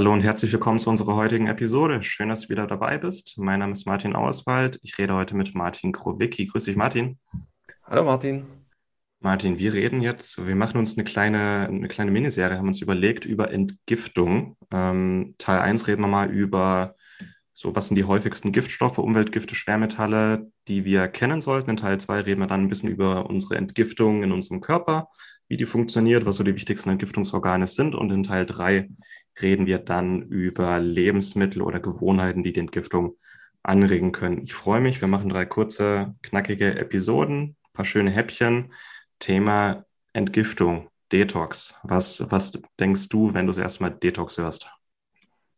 Hallo und herzlich willkommen zu unserer heutigen Episode. Schön, dass du wieder dabei bist. Mein Name ist Martin Auswald. Ich rede heute mit Martin Krowicki. Grüß dich, Martin. Hallo, Martin. Martin, wir reden jetzt, wir machen uns eine kleine, eine kleine Miniserie, haben uns überlegt über Entgiftung. Ähm, Teil 1 reden wir mal über so, was sind die häufigsten Giftstoffe, Umweltgifte, Schwermetalle, die wir kennen sollten. In Teil 2 reden wir dann ein bisschen über unsere Entgiftung in unserem Körper, wie die funktioniert, was so die wichtigsten Entgiftungsorgane sind. Und in Teil 3 reden wir dann über Lebensmittel oder Gewohnheiten, die die Entgiftung anregen können. Ich freue mich, wir machen drei kurze, knackige Episoden, ein paar schöne Häppchen. Thema Entgiftung, Detox. Was, was denkst du, wenn du das erstmal Detox hörst?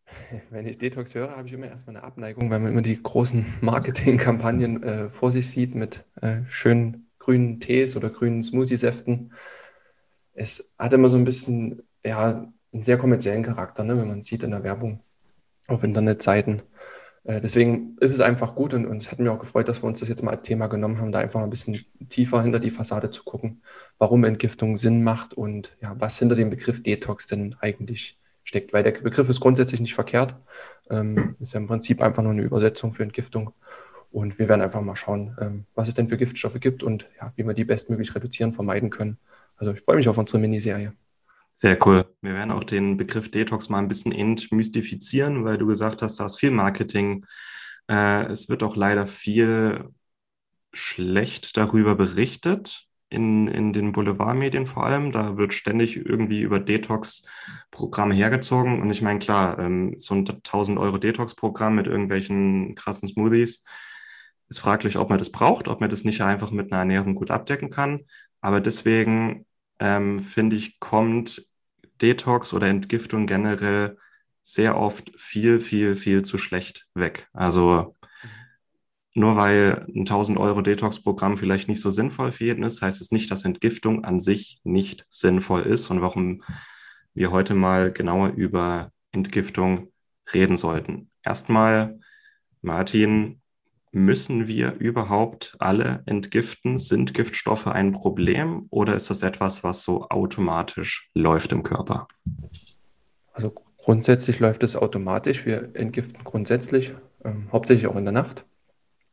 Wenn ich Detox höre, habe ich immer erstmal eine Abneigung, weil man immer die großen Marketingkampagnen äh, vor sich sieht mit äh, schönen grünen Tees oder grünen Smoothie-Säften. Es hat immer so ein bisschen, ja, einen sehr kommerziellen Charakter, ne, wenn man sieht in der Werbung auf Internetseiten. Äh, deswegen ist es einfach gut und, und es hat mich auch gefreut, dass wir uns das jetzt mal als Thema genommen haben, da einfach ein bisschen tiefer hinter die Fassade zu gucken, warum Entgiftung Sinn macht und ja, was hinter dem Begriff Detox denn eigentlich steckt. Weil der Begriff ist grundsätzlich nicht verkehrt. Ähm, ist ja im Prinzip einfach nur eine Übersetzung für Entgiftung. Und wir werden einfach mal schauen, ähm, was es denn für Giftstoffe gibt und ja, wie wir die bestmöglich reduzieren, vermeiden können. Also ich freue mich auf unsere Miniserie. Sehr cool. Wir werden auch den Begriff Detox mal ein bisschen entmystifizieren, weil du gesagt hast, da ist viel Marketing. Äh, es wird auch leider viel schlecht darüber berichtet, in, in den Boulevardmedien vor allem. Da wird ständig irgendwie über Detox-Programme hergezogen. Und ich meine, klar, ähm, so ein 1000 Euro Detox-Programm mit irgendwelchen krassen Smoothies ist fraglich, ob man das braucht, ob man das nicht einfach mit einer Ernährung gut abdecken kann. Aber deswegen ähm, finde ich, kommt Detox oder Entgiftung generell sehr oft viel, viel, viel zu schlecht weg. Also nur weil ein 1000 Euro Detox-Programm vielleicht nicht so sinnvoll für jeden ist, heißt es nicht, dass Entgiftung an sich nicht sinnvoll ist und warum wir heute mal genauer über Entgiftung reden sollten. Erstmal, Martin, Müssen wir überhaupt alle entgiften? Sind Giftstoffe ein Problem oder ist das etwas, was so automatisch läuft im Körper? Also grundsätzlich läuft es automatisch. Wir entgiften grundsätzlich, ähm, hauptsächlich auch in der Nacht.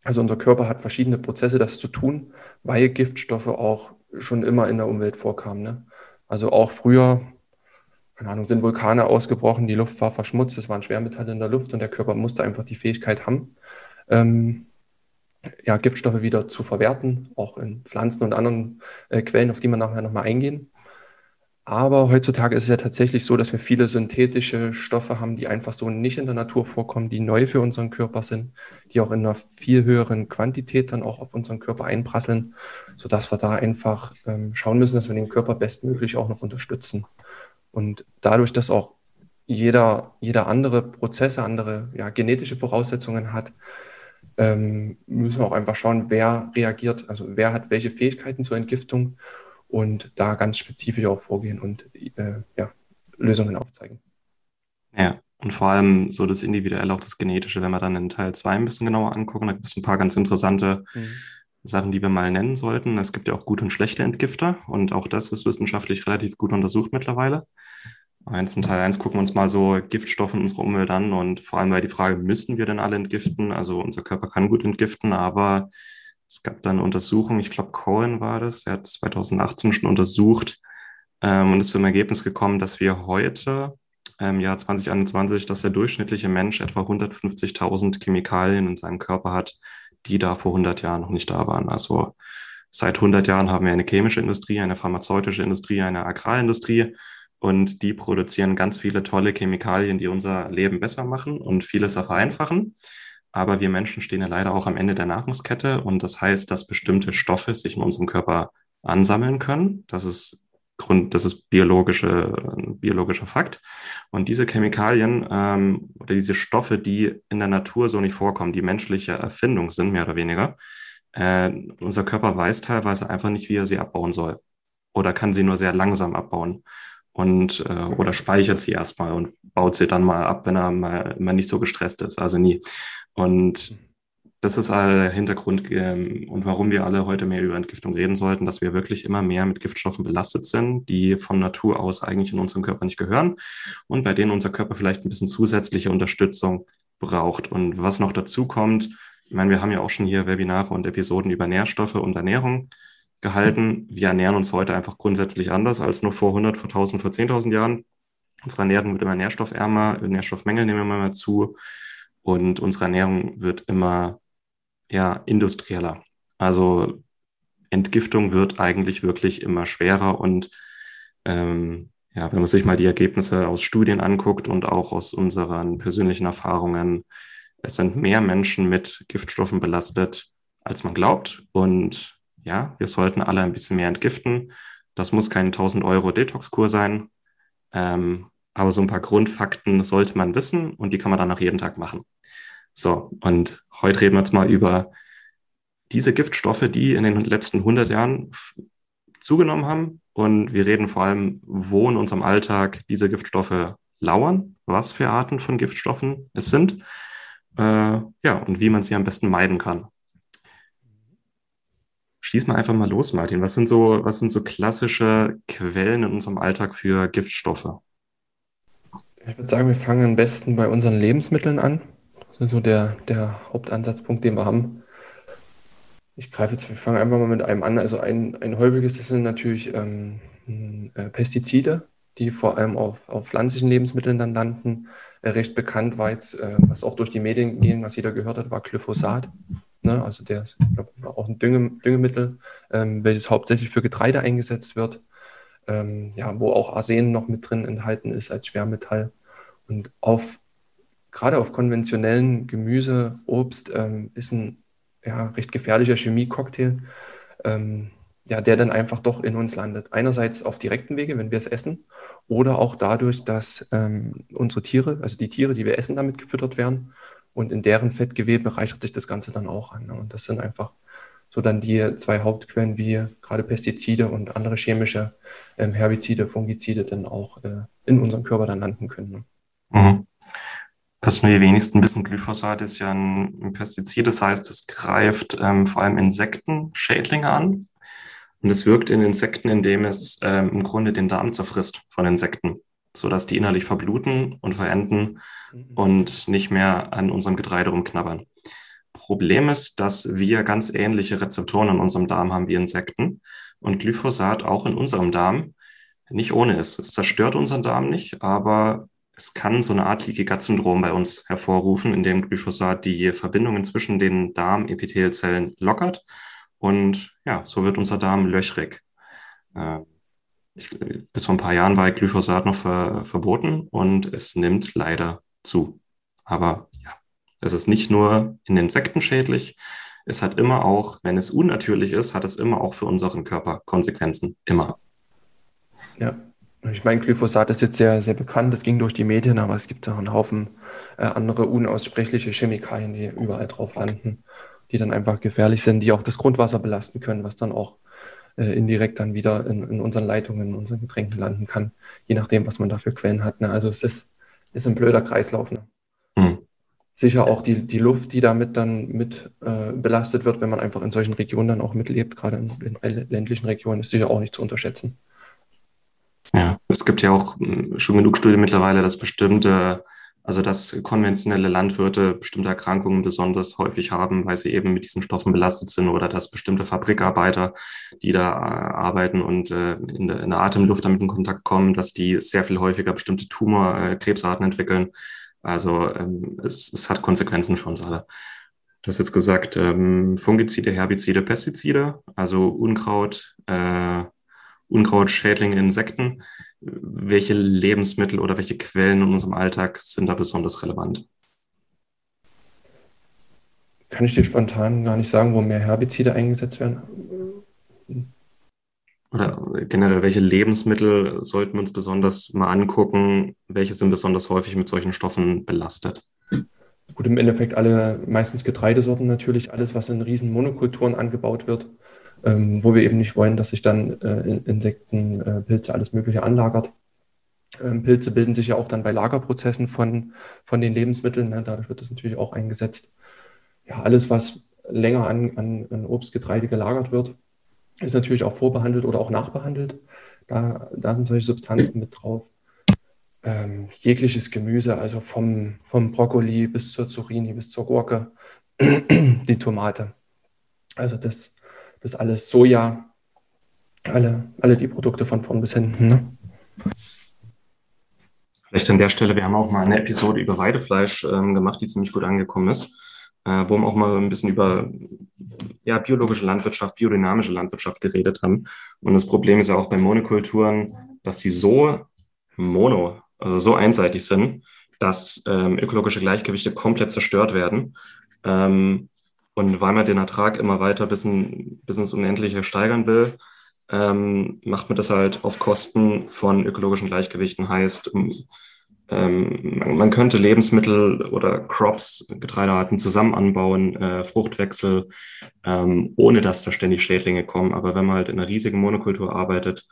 Also unser Körper hat verschiedene Prozesse, das zu tun, weil Giftstoffe auch schon immer in der Umwelt vorkamen. Ne? Also auch früher, keine Ahnung, sind Vulkane ausgebrochen, die Luft war verschmutzt, es waren Schwermetalle in der Luft und der Körper musste einfach die Fähigkeit haben, ähm, ja, Giftstoffe wieder zu verwerten, auch in Pflanzen und anderen äh, Quellen, auf die wir nachher nochmal eingehen. Aber heutzutage ist es ja tatsächlich so, dass wir viele synthetische Stoffe haben, die einfach so nicht in der Natur vorkommen, die neu für unseren Körper sind, die auch in einer viel höheren Quantität dann auch auf unseren Körper einprasseln, sodass wir da einfach ähm, schauen müssen, dass wir den Körper bestmöglich auch noch unterstützen. Und dadurch, dass auch jeder, jeder andere Prozesse, andere ja, genetische Voraussetzungen hat, ähm, müssen wir auch einfach schauen, wer reagiert, also wer hat welche Fähigkeiten zur Entgiftung und da ganz spezifisch auch vorgehen und äh, ja, Lösungen aufzeigen. Ja, und vor allem so das Individuelle, auch das Genetische, wenn wir dann in Teil 2 ein bisschen genauer angucken, da gibt es ein paar ganz interessante mhm. Sachen, die wir mal nennen sollten. Es gibt ja auch gute und schlechte Entgifter und auch das ist wissenschaftlich relativ gut untersucht mittlerweile. Eins in Teil 1 gucken wir uns mal so Giftstoffe in unserer Umwelt an und vor allem bei die Frage, müssen wir denn alle entgiften? Also unser Körper kann gut entgiften, aber es gab dann Untersuchungen, ich glaube Cohen war das, er hat 2018 schon untersucht ähm, und ist zum Ergebnis gekommen, dass wir heute im Jahr 2021, dass der durchschnittliche Mensch etwa 150.000 Chemikalien in seinem Körper hat, die da vor 100 Jahren noch nicht da waren. Also seit 100 Jahren haben wir eine chemische Industrie, eine pharmazeutische Industrie, eine Agrarindustrie und die produzieren ganz viele tolle Chemikalien, die unser Leben besser machen und vieles vereinfachen. Aber wir Menschen stehen ja leider auch am Ende der Nahrungskette und das heißt, dass bestimmte Stoffe sich in unserem Körper ansammeln können. Das ist Grund, das ist biologische, biologischer Fakt. Und diese Chemikalien ähm, oder diese Stoffe, die in der Natur so nicht vorkommen, die menschliche Erfindung sind, mehr oder weniger, äh, unser Körper weiß teilweise einfach nicht, wie er sie abbauen soll. Oder kann sie nur sehr langsam abbauen. Und, äh, oder speichert sie erstmal und baut sie dann mal ab, wenn er mal, mal nicht so gestresst ist. Also nie. Und das ist der Hintergrund ähm, und warum wir alle heute mehr über Entgiftung reden sollten, dass wir wirklich immer mehr mit Giftstoffen belastet sind, die von Natur aus eigentlich in unserem Körper nicht gehören und bei denen unser Körper vielleicht ein bisschen zusätzliche Unterstützung braucht. Und was noch dazu kommt, ich meine, wir haben ja auch schon hier Webinare und Episoden über Nährstoffe und Ernährung gehalten. Wir ernähren uns heute einfach grundsätzlich anders als nur vor 100, vor 1000, vor 10.000 Jahren. Unsere Ernährung wird immer nährstoffärmer, Nährstoffmängel nehmen immer mehr zu und unsere Ernährung wird immer ja, industrieller. Also Entgiftung wird eigentlich wirklich immer schwerer und ähm, ja, wenn man sich mal die Ergebnisse aus Studien anguckt und auch aus unseren persönlichen Erfahrungen, es sind mehr Menschen mit Giftstoffen belastet, als man glaubt. Und ja, wir sollten alle ein bisschen mehr entgiften. Das muss kein 1000 Euro Detox-Kur sein. Ähm, aber so ein paar Grundfakten sollte man wissen und die kann man dann auch jeden Tag machen. So, und heute reden wir jetzt mal über diese Giftstoffe, die in den letzten 100 Jahren zugenommen haben. Und wir reden vor allem, wo in unserem Alltag diese Giftstoffe lauern, was für Arten von Giftstoffen es sind, äh, ja, und wie man sie am besten meiden kann. Schieß mal einfach mal los, Martin. Was sind so, was sind so klassische Quellen in unserem Alltag für Giftstoffe? Ich würde sagen, wir fangen am besten bei unseren Lebensmitteln an. Das ist so der, der Hauptansatzpunkt, den wir haben. Ich greife jetzt, wir fangen einfach mal mit einem an. Also ein, ein häufiges das sind natürlich ähm, äh, Pestizide, die vor allem auf, auf pflanzlichen Lebensmitteln dann landen. Äh, recht bekannt war jetzt, äh, was auch durch die Medien ging, was jeder gehört hat, war Glyphosat. Ne? Also der ist glaub, auch ein Dünge, Düngemittel, ähm, welches hauptsächlich für Getreide eingesetzt wird. Ähm, ja, wo auch Arsen noch mit drin enthalten ist als Schwermetall. Und auf gerade auf konventionellen Gemüse, Obst ähm, ist ein ja, recht gefährlicher Chemie-Cocktail, ähm, ja, der dann einfach doch in uns landet. Einerseits auf direkten Wege, wenn wir es essen, oder auch dadurch, dass ähm, unsere Tiere, also die Tiere, die wir essen, damit gefüttert werden. Und in deren Fettgewebe reichert sich das Ganze dann auch an. Ne? Und das sind einfach so dann die zwei Hauptquellen, wie gerade Pestizide und andere chemische ähm, Herbizide, Fungizide dann auch äh, in unserem Körper dann landen können. Ne? Mhm. Was nur die wenigsten wissen, Glyphosat ist ja ein Pestizid, das heißt, es greift ähm, vor allem Insekten, Schädlinge an. Und es wirkt in Insekten, indem es ähm, im Grunde den Darm zerfrisst von Insekten, sodass die innerlich verbluten und verenden mhm. und nicht mehr an unserem Getreide rumknabbern. Problem ist, dass wir ganz ähnliche Rezeptoren in unserem Darm haben wie Insekten und Glyphosat auch in unserem Darm nicht ohne ist. Es zerstört unseren Darm nicht, aber es kann so eine Art Leaky Gut Syndrom bei uns hervorrufen, in dem Glyphosat die Verbindungen zwischen den Darmepithelzellen lockert und ja, so wird unser Darm löchrig. Äh, ich, bis vor ein paar Jahren war Glyphosat noch ver, verboten und es nimmt leider zu. Aber ja, es ist nicht nur in Insekten schädlich, es hat immer auch, wenn es unnatürlich ist, hat es immer auch für unseren Körper Konsequenzen. Immer. Ja, ich meine, Glyphosat ist jetzt sehr, sehr bekannt, das ging durch die Medien, aber es gibt auch einen Haufen äh, andere unaussprechliche Chemikalien, die überall drauf landen, die dann einfach gefährlich sind, die auch das Grundwasser belasten können, was dann auch äh, indirekt dann wieder in, in, unseren Leitungen, in unseren Getränken landen kann, je nachdem, was man da für Quellen hat. Ne? Also es ist, ist ein blöder Kreislauf. Ne? Mhm. Sicher auch die, die Luft, die damit dann mit äh, belastet wird, wenn man einfach in solchen Regionen dann auch mitlebt, gerade in, in ländlichen Regionen, ist sicher auch nicht zu unterschätzen. Ja, es gibt ja auch hm, schon genug Studien mittlerweile, dass bestimmte, also dass konventionelle Landwirte bestimmte Erkrankungen besonders häufig haben, weil sie eben mit diesen Stoffen belastet sind oder dass bestimmte Fabrikarbeiter, die da äh, arbeiten und äh, in, der, Atemluft damit in Kontakt kommen, dass die sehr viel häufiger bestimmte Tumor, äh, entwickeln. Also ähm, es, es hat Konsequenzen für uns alle. Du hast jetzt gesagt, ähm, Fungizide, Herbizide, Pestizide, also Unkraut, äh, Unkraut, Schädlinge, Insekten. Welche Lebensmittel oder welche Quellen in unserem Alltag sind da besonders relevant? Kann ich dir spontan gar nicht sagen, wo mehr Herbizide eingesetzt werden. oder generell, welche Lebensmittel sollten wir uns besonders mal angucken? Welche sind besonders häufig mit solchen Stoffen belastet? Gut, im Endeffekt alle, meistens Getreidesorten natürlich, alles, was in riesen Monokulturen angebaut wird, ähm, wo wir eben nicht wollen, dass sich dann äh, Insekten, äh, Pilze, alles Mögliche anlagert. Ähm, Pilze bilden sich ja auch dann bei Lagerprozessen von, von den Lebensmitteln. Ne? Dadurch wird das natürlich auch eingesetzt. Ja, alles, was länger an, an, an Obst, Getreide gelagert wird, ist natürlich auch vorbehandelt oder auch nachbehandelt. Da, da sind solche Substanzen mit drauf. Ähm, jegliches Gemüse, also vom, vom Brokkoli bis zur Zucchini, bis zur Gurke, die Tomate. Also das, das alles Soja, alle, alle die Produkte von vorn bis hinten. Ne? Vielleicht an der Stelle, wir haben auch mal eine Episode über Weidefleisch ähm, gemacht, die ziemlich gut angekommen ist äh, wo wir auch mal ein bisschen über ja, biologische Landwirtschaft, biodynamische Landwirtschaft geredet haben. Und das Problem ist ja auch bei Monokulturen, dass sie so mono, also so einseitig sind, dass ähm, ökologische Gleichgewichte komplett zerstört werden. Ähm, und weil man den Ertrag immer weiter bis, in, bis ins Unendliche steigern will, ähm, macht man das halt auf Kosten von ökologischen Gleichgewichten. Heißt, ähm, man, könnte Lebensmittel oder Crops, Getreidearten zusammen anbauen, äh, Fruchtwechsel, ähm, ohne dass da ständig Schädlinge kommen. Aber wenn man halt in einer riesigen Monokultur arbeitet,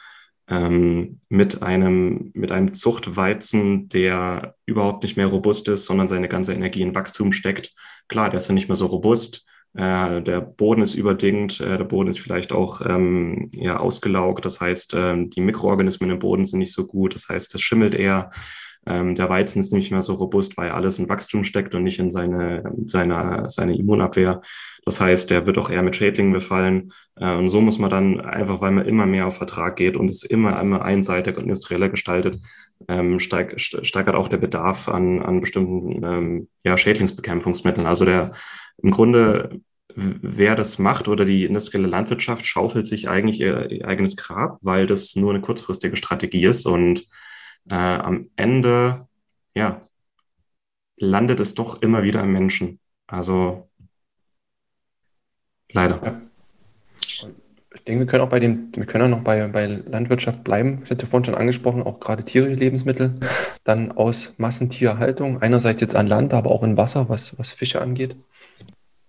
ähm, mit einem, mit einem Zuchtweizen, der überhaupt nicht mehr robust ist, sondern seine ganze Energie in Wachstum steckt, klar, der ist ja nicht mehr so robust. Äh, der Boden ist überdingt, äh, der Boden ist vielleicht auch ähm, ja, ausgelaugt. Das heißt, äh, die Mikroorganismen im Boden sind nicht so gut. Das heißt, es schimmelt eher. Ähm, der Weizen ist nicht mehr so robust, weil alles in Wachstum steckt und nicht in seine, seine, seine Immunabwehr. Das heißt, der wird auch eher mit Schädlingen befallen. Äh, und so muss man dann einfach, weil man immer mehr auf Vertrag geht und es immer, immer einseitig und industrieller gestaltet, ähm, steig, steigert auch der Bedarf an, an bestimmten ähm, ja, Schädlingsbekämpfungsmitteln. Also der im Grunde wer das macht oder die industrielle Landwirtschaft schaufelt sich eigentlich ihr, ihr, eigenes Grab, weil das nur eine kurzfristige Strategie ist und äh, am Ende, ja, landet es doch immer wieder im Menschen. Also leider. Ja. Ich denke, wir können auch bei dem, wir können auch noch bei, bei Landwirtschaft bleiben. Ich hatte vorhin schon angesprochen, auch gerade tierische Lebensmittel, dann aus Massentierhaltung, einerseits jetzt an Land, aber auch in Wasser, was, was Fische angeht.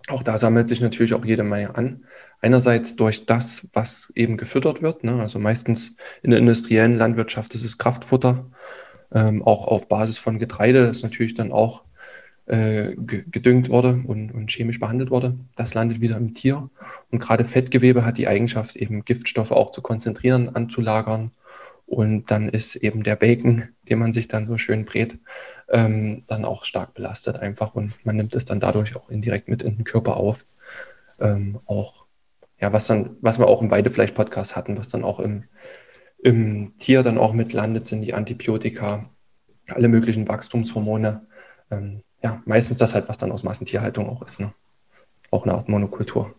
Auch da sammelt sich natürlich auch jede Menge an. Einerseits durch das, was eben gefüttert wird. Ne? Also meistens in der industriellen Landwirtschaft ist es Kraftfutter, ähm, auch auf Basis von Getreide, das natürlich dann auch äh, gedüngt wurde und, und, chemisch behandelt wurde. Das landet wieder im Tier. Und gerade Fettgewebe hat die Eigenschaft, eben Giftstoffe auch zu konzentrieren, anzulagern. Und dann ist eben der Bacon, den man sich dann so schön brät, ähm, dann auch stark belastet einfach. Und man nimmt es dann dadurch auch indirekt mit in den Körper auf. Ähm, auch ja, was dann, was wir auch im Weidefleisch-Podcast hatten, was dann auch im, im Tier dann auch mit landet, sind die Antibiotika, alle möglichen Wachstumshormone. Ähm, ja, meistens das halt, was dann aus Massentierhaltung auch ist. Ne? Auch eine Art Monokultur.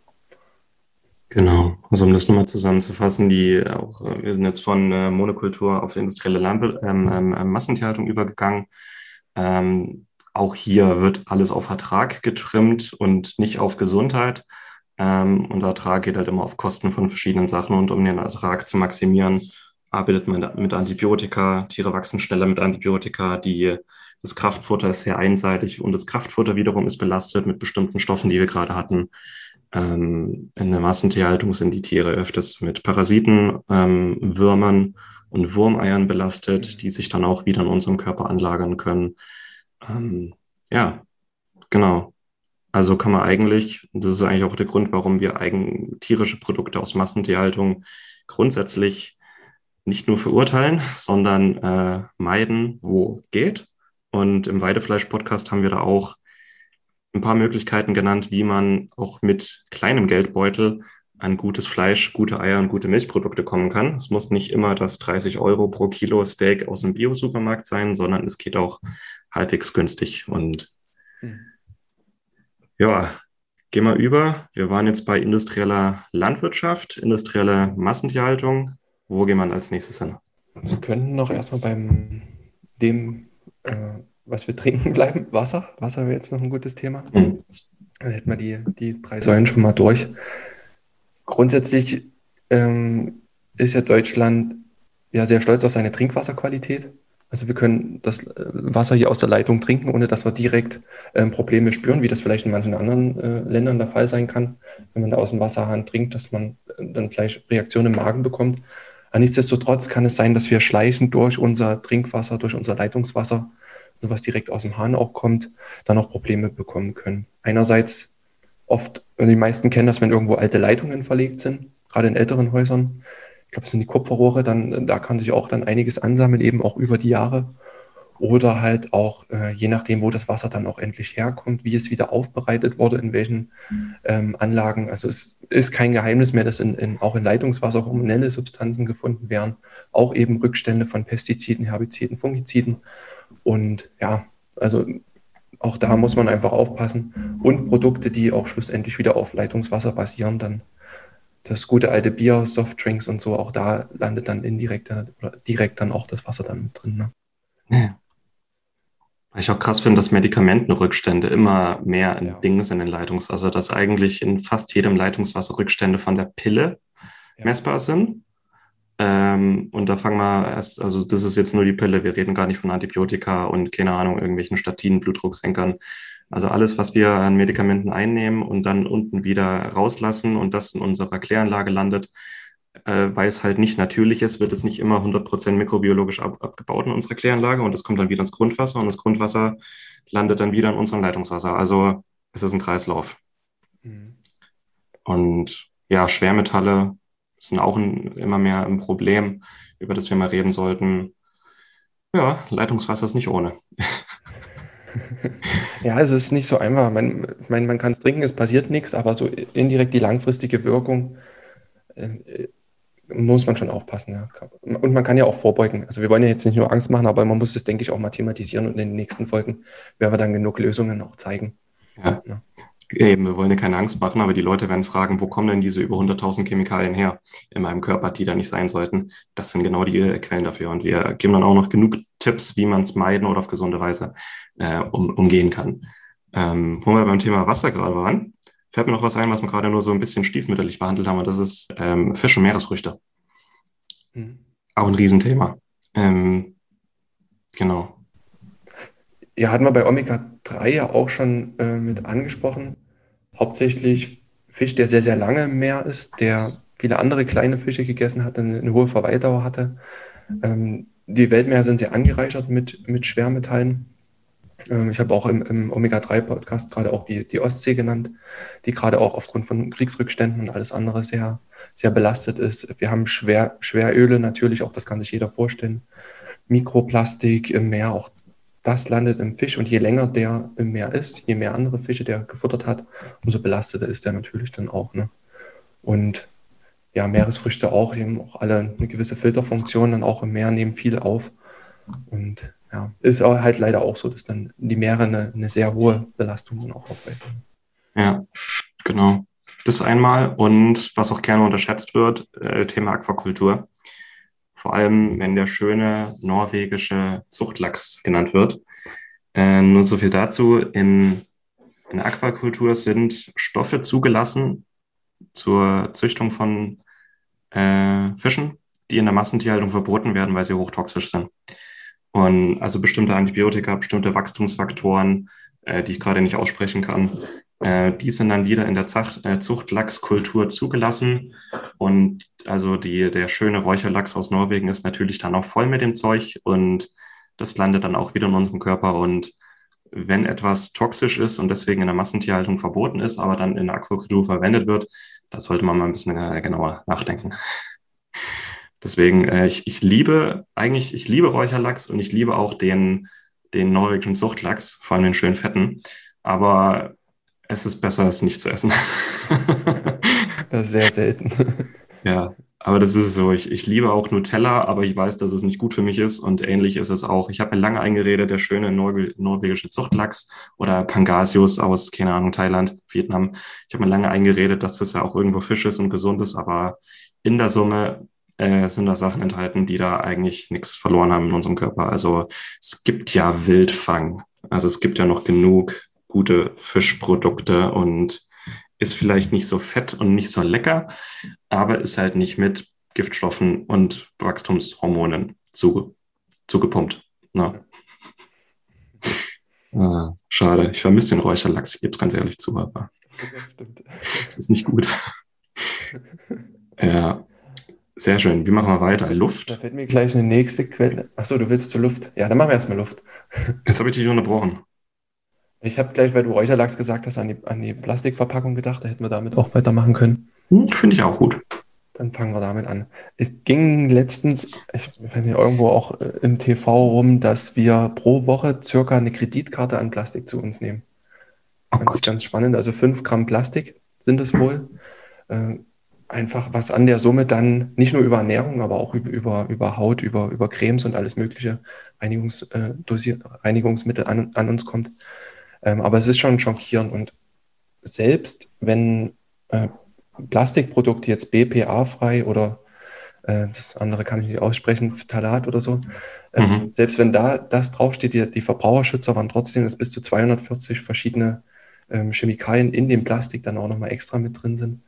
Genau, also um das nochmal zusammenzufassen, die auch, wir sind jetzt von äh, Monokultur auf industrielle Landbe ähm, ähm, Massentierhaltung übergegangen. Ähm, auch hier wird alles auf Vertrag getrimmt und nicht auf Gesundheit. Ähm, und Ertrag geht halt immer auf Kosten von verschiedenen Sachen. Und um den Ertrag zu maximieren, arbeitet man mit Antibiotika. Tiere wachsen schneller mit Antibiotika. Die, das Kraftfutter ist sehr einseitig und das Kraftfutter wiederum ist belastet mit bestimmten Stoffen, die wir gerade hatten. Ähm, in der Massentierhaltung sind die Tiere öfters mit Parasiten, ähm, Würmern und Wurmeiern belastet, die sich dann auch wieder in unserem Körper anlagern können. Ähm, ja, genau. Also kann man eigentlich, das ist eigentlich auch der Grund, warum wir eigen tierische Produkte aus Massentierhaltung grundsätzlich nicht nur verurteilen, sondern äh, meiden, wo geht. Und im Weidefleisch-Podcast haben wir da auch ein paar Möglichkeiten genannt, wie man auch mit kleinem Geldbeutel an gutes Fleisch, gute Eier und gute Milchprodukte kommen kann. Es muss nicht immer das 30 Euro pro Kilo Steak aus dem Bio-Supermarkt sein, sondern es geht auch halbwegs günstig. Und hm. Ja, gehen wir über. Wir waren jetzt bei industrieller Landwirtschaft, industrielle Massentierhaltung. Wo gehen wir als nächstes hin? Wir könnten noch erstmal beim dem, äh, was wir trinken bleiben. Wasser. Wasser wäre jetzt noch ein gutes Thema. Mhm. Dann hätten wir die, die drei Säulen schon mal durch. Grundsätzlich ähm, ist ja Deutschland ja sehr stolz auf seine Trinkwasserqualität. Also wir können das äh, Wasser hier aus der Leitung trinken, ohne dass wir direkt ähm, Probleme spüren, wie das vielleicht in manchen anderen äh, Ländern der Fall sein kann, wenn man da aus dem Wasserhahn trinkt, dass man äh, dann gleich Reaktionen im Magen bekommt. Aber nichtsdestotrotz kann es sein, dass wir schleichend durch unser Trinkwasser, durch unser Leitungswasser, also was direkt aus dem Hahn auch kommt, dann auch Probleme bekommen können. Einerseits oft, die meisten kennen das, wenn irgendwo alte Leitungen verlegt sind, gerade in älteren Häusern, ich glaube, es sind die Kupferrohre, dann, da kann sich auch dann einiges ansammeln, eben auch über die Jahre. Oder halt auch, äh, je nachdem, wo das Wasser dann auch endlich herkommt, wie es wieder aufbereitet wurde, in welchen ähm, Anlagen. Also es ist kein Geheimnis mehr, dass in, in, auch in Leitungswasser hormonelle Substanzen gefunden werden, auch eben Rückstände von Pestiziden, Herbiziden, Fungiziden. Und ja, also auch da muss man einfach aufpassen. Und Produkte, die auch schlussendlich wieder auf Leitungswasser basieren, dann das gute alte Bier, Softdrinks und so, auch da landet dann indirekt oder direkt dann auch das Wasser dann drin. Ne? Ja. Weil ich auch krass finde, dass Medikamentenrückstände immer mehr ein ja. Ding sind in Leitungswasser, dass eigentlich in fast jedem Leitungswasser Rückstände von der Pille ja. messbar sind. Ähm, und da fangen wir erst, also das ist jetzt nur die Pille, wir reden gar nicht von Antibiotika und keine Ahnung, irgendwelchen Statinen, Blutdrucksenkern, also alles, was wir an Medikamenten einnehmen und dann unten wieder rauslassen und das in unserer Kläranlage landet, äh, weil es halt nicht natürlich ist, wird es nicht immer 100% mikrobiologisch ab, abgebaut in unserer Kläranlage und es kommt dann wieder ins Grundwasser und das Grundwasser landet dann wieder in unserem Leitungswasser. Also es ist ein Kreislauf. Mhm. Und ja, Schwermetalle sind auch ein, immer mehr ein Problem, über das wir mal reden sollten. Ja, Leitungswasser ist nicht ohne. ja, es ist nicht so einfach. Man, ich meine, man kann es trinken, es passiert nichts, aber so indirekt die langfristige Wirkung äh, muss man schon aufpassen. Ja. Und man kann ja auch vorbeugen. Also wir wollen ja jetzt nicht nur Angst machen, aber man muss es, denke ich, auch mal thematisieren und in den nächsten Folgen werden wir dann genug Lösungen auch zeigen. Ja. ja. Eben, wir wollen ja keine Angst machen, aber die Leute werden fragen, wo kommen denn diese über 100.000 Chemikalien her in meinem Körper, die da nicht sein sollten? Das sind genau die Quellen dafür. Und wir geben dann auch noch genug Tipps, wie man es meiden oder auf gesunde Weise äh, um, umgehen kann. Ähm, wo wir beim Thema Wasser gerade waren, fällt mir noch was ein, was wir gerade nur so ein bisschen stiefmütterlich behandelt haben, und das ist ähm, Fisch und Meeresfrüchte. Mhm. Auch ein Riesenthema. Ähm, genau. Ja, hatten wir bei Omega-3 ja auch schon äh, mit angesprochen. Hauptsächlich Fisch, der sehr, sehr lange im Meer ist, der viele andere kleine Fische gegessen hat, eine, eine hohe Verweildauer hatte. Ähm, die Weltmeere sind sehr angereichert mit, mit Schwermetallen. Ähm, ich habe auch im, im Omega-3-Podcast gerade auch die, die Ostsee genannt, die gerade auch aufgrund von Kriegsrückständen und alles andere sehr, sehr belastet ist. Wir haben Schwer, Schweröle natürlich, auch das kann sich jeder vorstellen. Mikroplastik im Meer, auch das landet im Fisch und je länger der im Meer ist, je mehr andere Fische der gefuttert hat, umso belasteter ist der natürlich dann auch. Ne? Und ja, Meeresfrüchte auch, die haben auch alle eine gewisse Filterfunktion, dann auch im Meer nehmen viel auf. Und ja, ist halt leider auch so, dass dann die Meere eine, eine sehr hohe Belastung dann auch aufweisen. Ja, genau. Das einmal und was auch gerne unterschätzt wird, äh, Thema Aquakultur. Vor allem, wenn der schöne norwegische Zuchtlachs genannt wird. Äh, nur so viel dazu. In, in Aquakultur sind Stoffe zugelassen zur Züchtung von äh, Fischen, die in der Massentierhaltung verboten werden, weil sie hochtoxisch sind. Und also bestimmte Antibiotika, bestimmte Wachstumsfaktoren, äh, die ich gerade nicht aussprechen kann, äh, die sind dann wieder in der Zacht, äh, Zuchtlachskultur zugelassen. Und also die, der schöne Räucherlachs aus Norwegen ist natürlich dann auch voll mit dem Zeug und das landet dann auch wieder in unserem Körper. Und wenn etwas toxisch ist und deswegen in der Massentierhaltung verboten ist, aber dann in der Aquakultur verwendet wird, da sollte man mal ein bisschen äh, genauer nachdenken. Deswegen, äh, ich, ich liebe eigentlich, ich liebe Räucherlachs und ich liebe auch den, den norwegischen Zuchtlachs, vor allem den schönen fetten. Aber es ist besser, es nicht zu essen. Sehr selten. Ja, aber das ist so. Ich, ich liebe auch Nutella, aber ich weiß, dass es nicht gut für mich ist. Und ähnlich ist es auch. Ich habe mir lange eingeredet, der schöne Norwe norwegische Zuchtlachs oder Pangasius aus, keine Ahnung, Thailand, Vietnam. Ich habe mir lange eingeredet, dass das ja auch irgendwo Fisch ist und gesund ist. Aber in der Summe äh, sind da Sachen enthalten, die da eigentlich nichts verloren haben in unserem Körper. Also es gibt ja Wildfang. Also es gibt ja noch genug gute Fischprodukte und ist vielleicht nicht so fett und nicht so lecker, aber ist halt nicht mit Giftstoffen und Wachstumshormonen zuge zugepumpt. Na. Ah, schade, ich vermisse den Räucherlachs, ich gebe es ganz ehrlich zu, aber das ist nicht gut. ja, sehr schön. Wie machen wir weiter? Luft? Da fällt mir gleich eine nächste Quelle. Achso, du willst zur Luft. Ja, dann machen wir erstmal Luft. Jetzt habe ich dich unterbrochen. Ich habe gleich, weil du Räucherlachs gesagt hast, an die, an die Plastikverpackung gedacht. Da hätten wir damit auch weitermachen können. Hm, Finde ich auch gut. Dann fangen wir damit an. Es ging letztens, ich weiß nicht, irgendwo auch äh, im TV rum, dass wir pro Woche circa eine Kreditkarte an Plastik zu uns nehmen. Oh Fand ich ganz spannend. Also 5 Gramm Plastik sind es wohl. Äh, einfach was an der Summe dann nicht nur über Ernährung, aber auch über, über, über Haut, über, über Cremes und alles mögliche Reinigungs, äh, Reinigungsmittel an, an uns kommt. Ähm, aber es ist schon schockierend und selbst wenn äh, Plastikprodukte jetzt BPA-frei oder äh, das andere kann ich nicht aussprechen, Phthalat oder so, äh, mhm. selbst wenn da das draufsteht, die, die Verbraucherschützer waren trotzdem, dass bis zu 240 verschiedene ähm, Chemikalien in dem Plastik dann auch nochmal extra mit drin sind.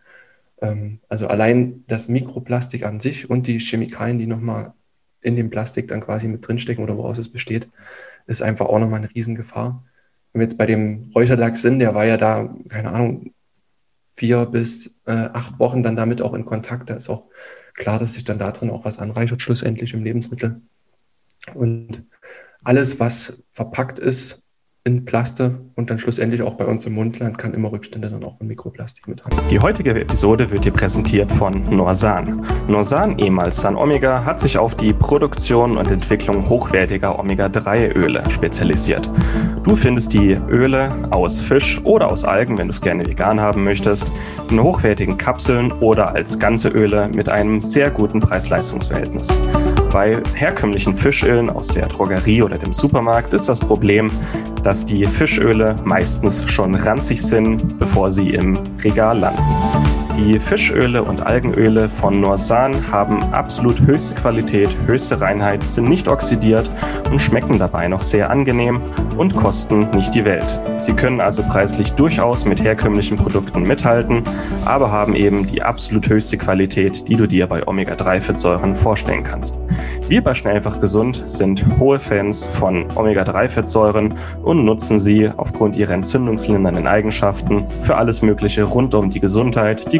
Ähm, also allein das Mikroplastik an sich und die Chemikalien, die nochmal in dem Plastik dann quasi mit drinstecken oder woraus es besteht, ist einfach auch nochmal eine Riesengefahr. Wenn wir jetzt bei dem Räucherlachs sind, der war ja da, keine Ahnung, vier bis äh, acht Wochen dann damit auch in Kontakt. Da ist auch klar, dass sich dann da drin auch was anreichert, schlussendlich im Lebensmittel. Und alles, was verpackt ist, in Plaste und dann schlussendlich auch bei uns im Mundland kann immer Rückstände dann auch von Mikroplastik mit haben. Die heutige Episode wird dir präsentiert von Norsan. Norsan, ehemals San Omega, hat sich auf die Produktion und Entwicklung hochwertiger Omega-3-Öle spezialisiert. Du findest die Öle aus Fisch oder aus Algen, wenn du es gerne vegan haben möchtest, in hochwertigen Kapseln oder als ganze Öle mit einem sehr guten Preis-Leistungs-Verhältnis. Bei herkömmlichen Fischölen aus der Drogerie oder dem Supermarkt ist das Problem, dass die Fischöle meistens schon ranzig sind, bevor sie im Regal landen. Die Fischöle und Algenöle von Norsan haben absolut höchste Qualität, höchste Reinheit, sind nicht oxidiert und schmecken dabei noch sehr angenehm und kosten nicht die Welt. Sie können also preislich durchaus mit herkömmlichen Produkten mithalten, aber haben eben die absolut höchste Qualität, die du dir bei Omega-3-Fettsäuren vorstellen kannst. Wir bei Schnellfach Gesund sind hohe Fans von Omega-3-Fettsäuren und nutzen sie aufgrund ihrer entzündungslindernden Eigenschaften für alles Mögliche rund um die Gesundheit, die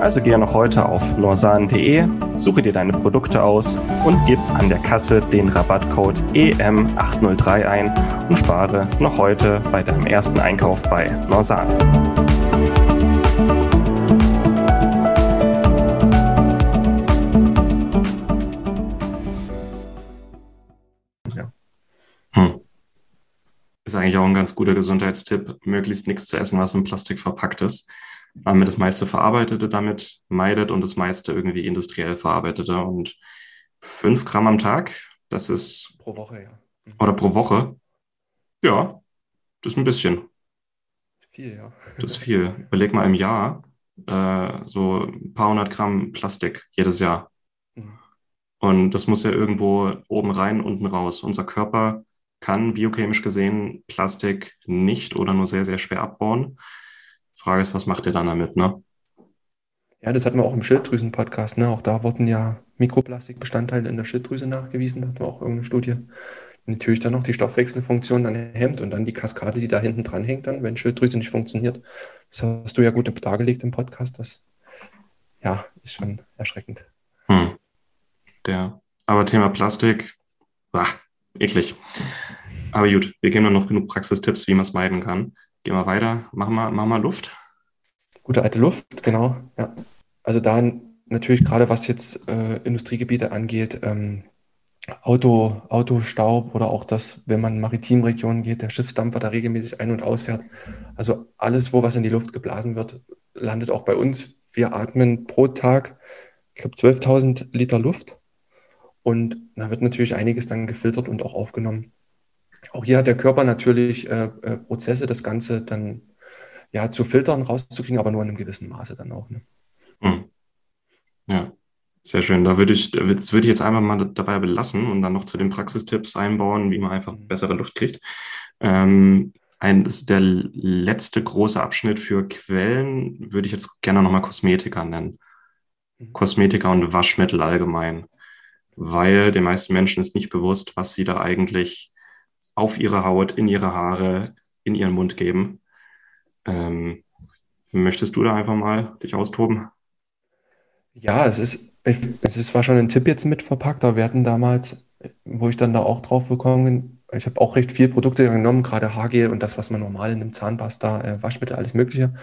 Also gehe noch heute auf norsan.de, suche dir deine Produkte aus und gib an der Kasse den Rabattcode EM803 ein und spare noch heute bei deinem ersten Einkauf bei Norsan. Hm. Ist eigentlich auch ein ganz guter Gesundheitstipp, möglichst nichts zu essen, was in Plastik verpackt ist weil man das meiste Verarbeitete damit meidet und das meiste irgendwie industriell Verarbeitete. Und fünf Gramm am Tag, das ist. Pro Woche, ja. Mhm. Oder pro Woche. Ja, das ist ein bisschen. Viel, ja. Das ist viel. Überleg mal im Jahr äh, so ein paar hundert Gramm Plastik jedes Jahr. Mhm. Und das muss ja irgendwo oben rein, unten raus. Unser Körper kann biochemisch gesehen Plastik nicht oder nur sehr, sehr schwer abbauen. Frage ist, was macht ihr dann damit, ne? Ja, das hatten wir auch im Schilddrüsen-Podcast, ne? Auch da wurden ja Mikroplastikbestandteile in der Schilddrüse nachgewiesen, da hatten wir auch irgendeine Studie. Und natürlich dann noch die Stoffwechselfunktion dann hemmt und dann die Kaskade, die da hinten dran hängt, dann, wenn Schilddrüse nicht funktioniert. Das hast du ja gut dargelegt im Podcast. Das ja, ist schon erschreckend. Hm. Der, aber Thema Plastik, ach, eklig. Aber gut, wir geben dann noch genug Praxistipps, wie man es meiden kann. Gehen wir weiter. Machen wir, machen wir Luft. Gute alte Luft, genau. Ja. Also da natürlich gerade was jetzt äh, Industriegebiete angeht, ähm, Auto, Autostaub oder auch das, wenn man in Maritimregionen geht, der Schiffsdampfer da regelmäßig ein- und ausfährt. Also alles, wo was in die Luft geblasen wird, landet auch bei uns. Wir atmen pro Tag, ich glaube, 12.000 Liter Luft. Und da wird natürlich einiges dann gefiltert und auch aufgenommen. Auch hier hat der Körper natürlich äh, äh, Prozesse, das Ganze dann ja zu filtern, rauszukriegen, aber nur in einem gewissen Maße dann auch. Ne? Hm. Ja, sehr schön. Da würde ich, das würde ich jetzt einfach mal dabei belassen und dann noch zu den Praxistipps einbauen, wie man einfach mhm. bessere Luft kriegt. Ähm, ein, das ist der letzte große Abschnitt für Quellen, würde ich jetzt gerne nochmal Kosmetika nennen. Mhm. Kosmetika und Waschmittel allgemein. Weil den meisten Menschen ist nicht bewusst, was sie da eigentlich auf ihre Haut, in ihre Haare, in ihren Mund geben. Ähm, möchtest du da einfach mal dich austoben? Ja, es ist, es ist zwar schon ein Tipp jetzt mit verpackt, aber wir hatten damals, wo ich dann da auch drauf gekommen bin, ich habe auch recht viel Produkte genommen, gerade Haargel und das, was man normal in einem Zahnpasta, äh, Waschmittel, alles Mögliche.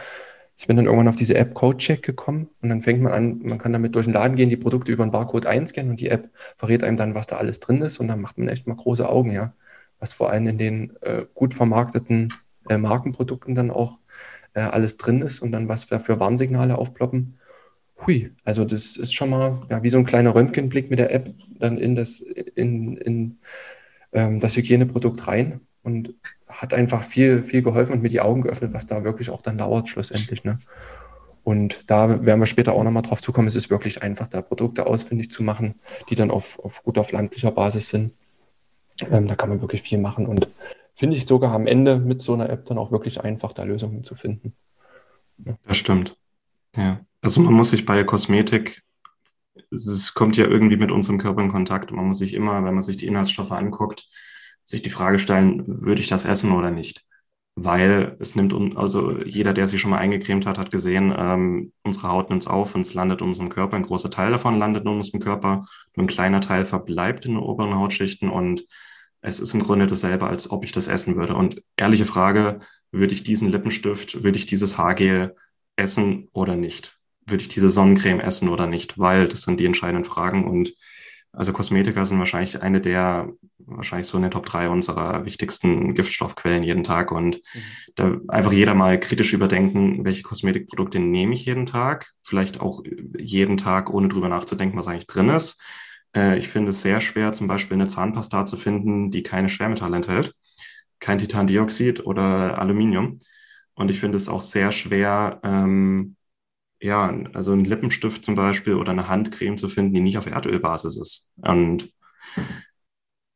Ich bin dann irgendwann auf diese App CodeCheck gekommen und dann fängt man an, man kann damit durch den Laden gehen, die Produkte über einen Barcode einscannen und die App verrät einem dann, was da alles drin ist und dann macht man echt mal große Augen, ja. Was vor allem in den äh, gut vermarkteten äh, Markenprodukten dann auch äh, alles drin ist und dann was für, für Warnsignale aufploppen. Hui, also das ist schon mal ja, wie so ein kleiner Röntgenblick mit der App dann in das, in, in ähm, das Hygieneprodukt rein und hat einfach viel, viel geholfen und mir die Augen geöffnet, was da wirklich auch dann dauert schlussendlich. Ne? Und da werden wir später auch nochmal drauf zukommen. Es ist wirklich einfach, da Produkte ausfindig zu machen, die dann auf, auf gut auf landlicher Basis sind. Ähm, da kann man wirklich viel machen und finde ich sogar am Ende mit so einer App dann auch wirklich einfach, da Lösungen zu finden. Ja. Das stimmt. Ja. Also man muss sich bei Kosmetik, es kommt ja irgendwie mit unserem Körper in Kontakt. Man muss sich immer, wenn man sich die Inhaltsstoffe anguckt, sich die Frage stellen, würde ich das essen oder nicht? Weil es nimmt, also jeder, der sich schon mal eingecremt hat, hat gesehen, ähm, unsere Haut nimmt es auf und es landet in unserem Körper. Ein großer Teil davon landet in unserem Körper, nur ein kleiner Teil verbleibt in den oberen Hautschichten und es ist im Grunde dasselbe, als ob ich das essen würde. Und ehrliche Frage, würde ich diesen Lippenstift, würde ich dieses Haargel essen oder nicht? Würde ich diese Sonnencreme essen oder nicht? Weil das sind die entscheidenden Fragen und also Kosmetika sind wahrscheinlich eine der, wahrscheinlich so in den Top drei unserer wichtigsten Giftstoffquellen jeden Tag. Und mhm. da einfach jeder mal kritisch überdenken, welche Kosmetikprodukte nehme ich jeden Tag. Vielleicht auch jeden Tag, ohne drüber nachzudenken, was eigentlich drin ist. Äh, ich finde es sehr schwer, zum Beispiel eine Zahnpasta zu finden, die keine Schwermetalle enthält. Kein Titandioxid oder Aluminium. Und ich finde es auch sehr schwer, ähm, ja, also einen Lippenstift zum Beispiel oder eine Handcreme zu finden, die nicht auf Erdölbasis ist. Und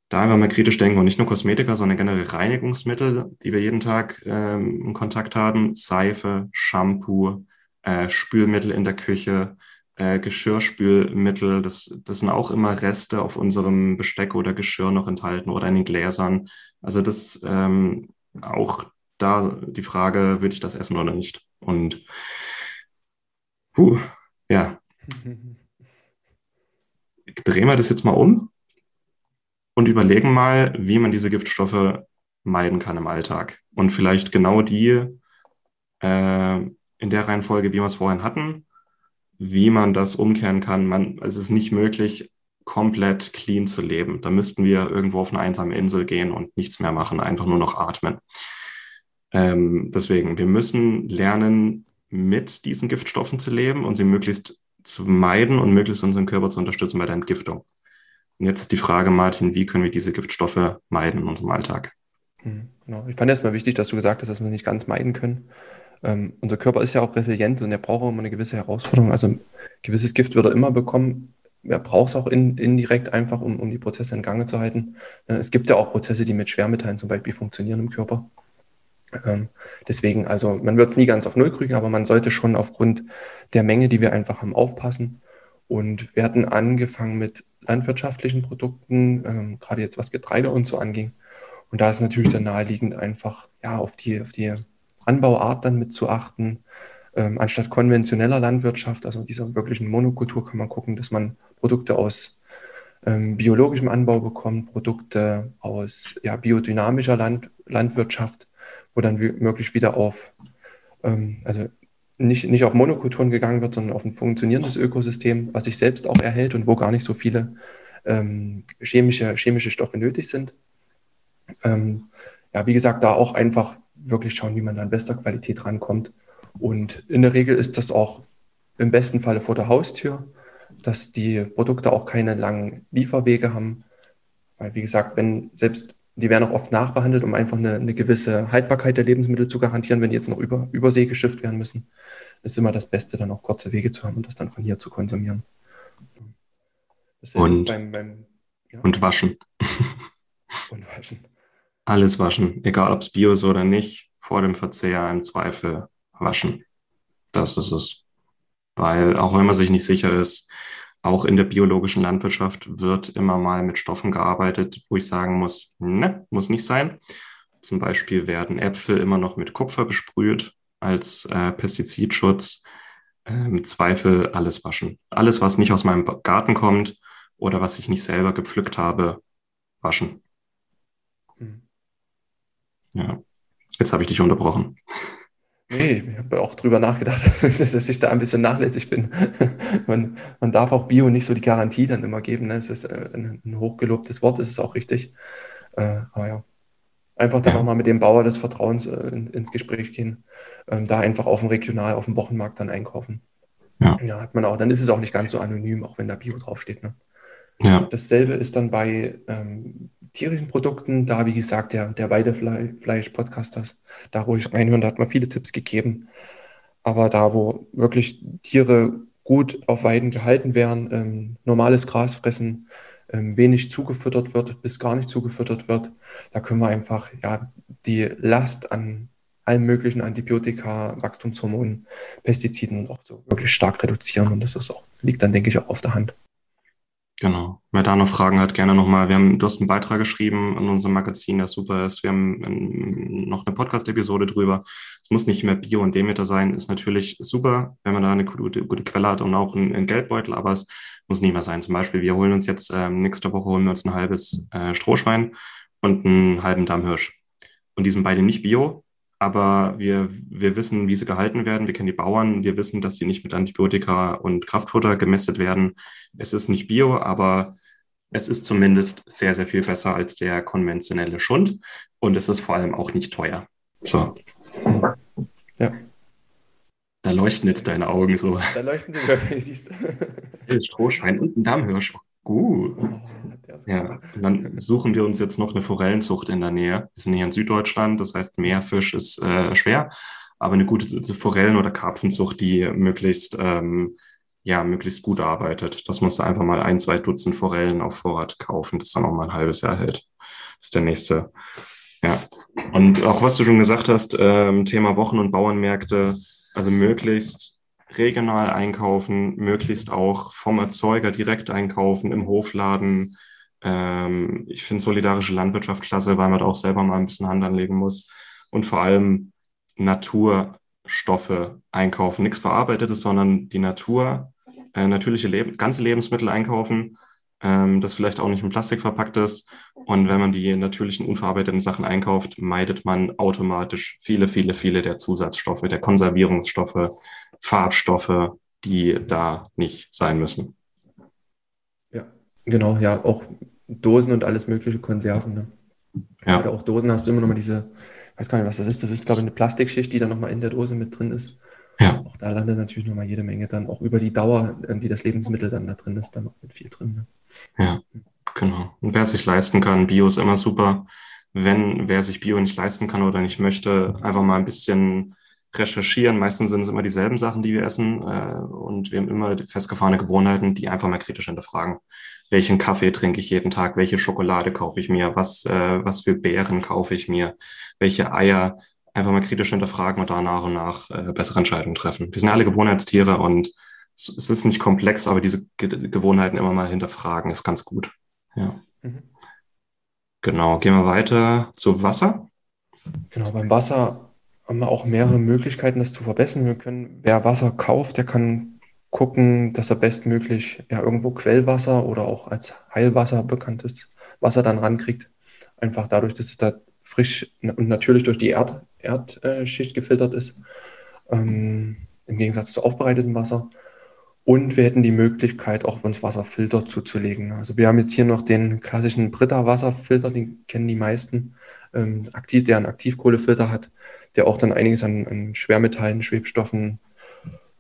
da einfach mal kritisch denken und nicht nur Kosmetika, sondern generell Reinigungsmittel, die wir jeden Tag ähm, in Kontakt haben, Seife, Shampoo, äh, Spülmittel in der Küche, äh, Geschirrspülmittel, das, das sind auch immer Reste auf unserem Besteck oder Geschirr noch enthalten oder in den Gläsern. Also das ähm, auch da die Frage, würde ich das essen oder nicht? Und Puh, ja. Drehen wir das jetzt mal um und überlegen mal, wie man diese Giftstoffe meiden kann im Alltag. Und vielleicht genau die äh, in der Reihenfolge, wie wir es vorhin hatten, wie man das umkehren kann. Man, es ist nicht möglich, komplett clean zu leben. Da müssten wir irgendwo auf eine einsame Insel gehen und nichts mehr machen, einfach nur noch atmen. Ähm, deswegen, wir müssen lernen, mit diesen Giftstoffen zu leben und sie möglichst zu meiden und möglichst unseren Körper zu unterstützen bei der Entgiftung. Und jetzt ist die Frage, Martin, wie können wir diese Giftstoffe meiden in unserem Alltag? Mhm, genau. Ich fand erstmal wichtig, dass du gesagt hast, dass wir nicht ganz meiden können. Ähm, unser Körper ist ja auch resilient und er braucht auch immer eine gewisse Herausforderung. Also ein gewisses Gift wird er immer bekommen. Er braucht es auch in, indirekt einfach, um, um die Prozesse in Gange zu halten. Äh, es gibt ja auch Prozesse, die mit Schwermetallen zum Beispiel funktionieren im Körper. Ähm, deswegen, also man wird es nie ganz auf Null kriegen, aber man sollte schon aufgrund der Menge, die wir einfach haben, aufpassen. Und wir hatten angefangen mit landwirtschaftlichen Produkten, ähm, gerade jetzt was Getreide und so anging. Und da ist natürlich dann naheliegend einfach ja, auf, die, auf die Anbauart dann mit zu achten. Ähm, anstatt konventioneller Landwirtschaft, also dieser wirklichen Monokultur, kann man gucken, dass man Produkte aus ähm, biologischem Anbau bekommt, Produkte aus ja, biodynamischer Land, Landwirtschaft wo dann möglichst wieder auf, ähm, also nicht, nicht auf Monokulturen gegangen wird, sondern auf ein funktionierendes Ökosystem, was sich selbst auch erhält und wo gar nicht so viele ähm, chemische, chemische Stoffe nötig sind. Ähm, ja, wie gesagt, da auch einfach wirklich schauen, wie man da in bester Qualität rankommt. Und in der Regel ist das auch im besten Falle vor der Haustür. dass die Produkte auch keine langen Lieferwege haben. Weil, wie gesagt, wenn selbst die werden auch oft nachbehandelt, um einfach eine, eine gewisse Haltbarkeit der Lebensmittel zu garantieren, wenn die jetzt noch über Übersee geschifft werden müssen. Ist immer das Beste, dann auch kurze Wege zu haben und das dann von hier zu konsumieren. Und, beim, beim, ja. und waschen. Und waschen. Alles waschen, egal ob es Bio ist oder nicht, vor dem Verzehr im Zweifel waschen. Das ist es. Weil auch wenn man sich nicht sicher ist, auch in der biologischen Landwirtschaft wird immer mal mit Stoffen gearbeitet, wo ich sagen muss, ne, muss nicht sein. Zum Beispiel werden Äpfel immer noch mit Kupfer besprüht als äh, Pestizidschutz. Äh, Im Zweifel alles waschen. Alles, was nicht aus meinem Garten kommt oder was ich nicht selber gepflückt habe, waschen. Hm. Ja, jetzt habe ich dich unterbrochen. Nee, ich habe auch drüber nachgedacht, dass ich da ein bisschen nachlässig bin. Man, man darf auch Bio nicht so die Garantie dann immer geben. Ne? Es ist äh, ein, ein hochgelobtes Wort, ist es auch richtig. Äh, aber ja, einfach dann nochmal mit dem Bauer des Vertrauens äh, in, ins Gespräch gehen. Ähm, da einfach auf dem Regional, auf dem Wochenmarkt dann einkaufen. Ja. ja. hat man auch. Dann ist es auch nicht ganz so anonym, auch wenn da Bio draufsteht. Ne? Ja. Dasselbe ist dann bei ähm, tierischen Produkten, da wie gesagt der, der Weidefleisch-Podcast, da ruhig reinhören, da hat man viele Tipps gegeben. Aber da, wo wirklich Tiere gut auf Weiden gehalten werden, ähm, normales Gras fressen, ähm, wenig zugefüttert wird, bis gar nicht zugefüttert wird, da können wir einfach ja, die Last an allen möglichen Antibiotika, Wachstumshormonen, Pestiziden auch so wirklich stark reduzieren. Und das ist auch, liegt dann, denke ich, auch auf der Hand. Genau. Wer da noch Fragen hat, gerne nochmal. Wir haben, du hast einen Beitrag geschrieben in unserem Magazin, der super ist. Wir haben noch eine Podcast-Episode drüber. Es muss nicht mehr Bio und Demeter sein. Ist natürlich super, wenn man da eine gute, gute Quelle hat und auch einen, einen, Geldbeutel, aber es muss nicht mehr sein. Zum Beispiel, wir holen uns jetzt, ähm, nächste Woche holen wir uns ein halbes äh, Strohschwein und einen halben Dammhirsch. Und die sind beide nicht Bio, aber wir, wir wissen, wie sie gehalten werden. Wir kennen die Bauern. Wir wissen, dass sie nicht mit Antibiotika und Kraftfutter gemästet werden. Es ist nicht bio, aber es ist zumindest sehr, sehr viel besser als der konventionelle Schund. Und es ist vor allem auch nicht teuer. So. Ja. Da leuchten jetzt deine Augen so. Da leuchten sie siehst du. Strohschwein und ein Dammhirsch. Gut. Uh. Ja, dann suchen wir uns jetzt noch eine Forellenzucht in der Nähe. Wir sind hier in Süddeutschland, das heißt, Meerfisch ist äh, schwer, aber eine gute Forellen- oder Karpfenzucht, die möglichst, ähm, ja, möglichst gut arbeitet. Das muss einfach mal ein, zwei Dutzend Forellen auf Vorrat kaufen, das dann auch mal ein halbes Jahr hält. Das ist der nächste. Ja. Und auch was du schon gesagt hast, ähm, Thema Wochen- und Bauernmärkte, also möglichst regional einkaufen, möglichst auch vom Erzeuger direkt einkaufen, im Hofladen. Ähm, ich finde solidarische Landwirtschaft klasse, weil man da auch selber mal ein bisschen Hand anlegen muss. Und vor allem Naturstoffe einkaufen. Nichts Verarbeitetes, sondern die Natur, äh, natürliche Leb ganze Lebensmittel einkaufen, ähm, das vielleicht auch nicht in Plastik verpackt ist. Und wenn man die natürlichen, unverarbeiteten Sachen einkauft, meidet man automatisch viele, viele, viele der Zusatzstoffe, der Konservierungsstoffe, Farbstoffe, die da nicht sein müssen. Ja, genau, ja, auch Dosen und alles mögliche Konserven. Ne? Ja. Gerade auch Dosen hast du immer noch mal diese, ich weiß gar nicht, was das ist. Das ist, glaube ich, eine Plastikschicht, die dann nochmal in der Dose mit drin ist. Ja. Auch da landet natürlich nochmal jede Menge dann, auch über die Dauer, die das Lebensmittel dann da drin ist, dann noch mit viel drin. Ne? Ja, genau. Und wer sich leisten kann, Bio ist immer super. Wenn wer sich Bio nicht leisten kann oder nicht möchte, einfach mal ein bisschen recherchieren. Meistens sind es immer dieselben Sachen, die wir essen. Äh, und wir haben immer festgefahrene Gewohnheiten, die einfach mal kritisch hinterfragen. Welchen Kaffee trinke ich jeden Tag? Welche Schokolade kaufe ich mir? Was, äh, was für Beeren kaufe ich mir? Welche Eier? Einfach mal kritisch hinterfragen und da nach und nach äh, bessere Entscheidungen treffen. Wir sind alle Gewohnheitstiere und es ist nicht komplex, aber diese Gewohnheiten immer mal hinterfragen ist ganz gut. Ja. Mhm. Genau, gehen wir weiter zu Wasser. Genau, beim Wasser haben wir auch mehrere Möglichkeiten, das zu verbessern. Wir können, wer Wasser kauft, der kann gucken, dass er bestmöglich ja irgendwo Quellwasser oder auch als Heilwasser bekanntes Wasser dann rankriegt. Einfach dadurch, dass es da frisch und natürlich durch die Erd, Erdschicht gefiltert ist, ähm, im Gegensatz zu aufbereitetem Wasser. Und wir hätten die Möglichkeit, auch uns Wasserfilter zuzulegen. Also wir haben jetzt hier noch den klassischen Britta-Wasserfilter, den kennen die meisten, ähm, aktiv, der einen Aktivkohlefilter hat, der auch dann einiges an, an Schwermetallen, Schwebstoffen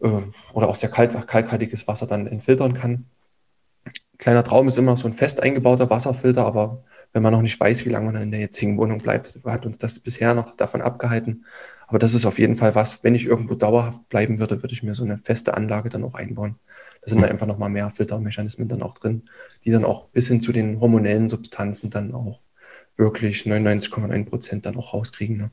äh, oder auch sehr kalt, kalkhaltiges Wasser dann entfiltern kann. Kleiner Traum ist immer so ein fest eingebauter Wasserfilter, aber wenn man noch nicht weiß, wie lange man in der jetzigen Wohnung bleibt, hat uns das bisher noch davon abgehalten. Aber das ist auf jeden Fall was, wenn ich irgendwo dauerhaft bleiben würde, würde ich mir so eine feste Anlage dann auch einbauen. Da sind dann einfach nochmal mehr Filtermechanismen dann auch drin, die dann auch bis hin zu den hormonellen Substanzen dann auch wirklich 99,9 Prozent dann auch rauskriegen. Ne?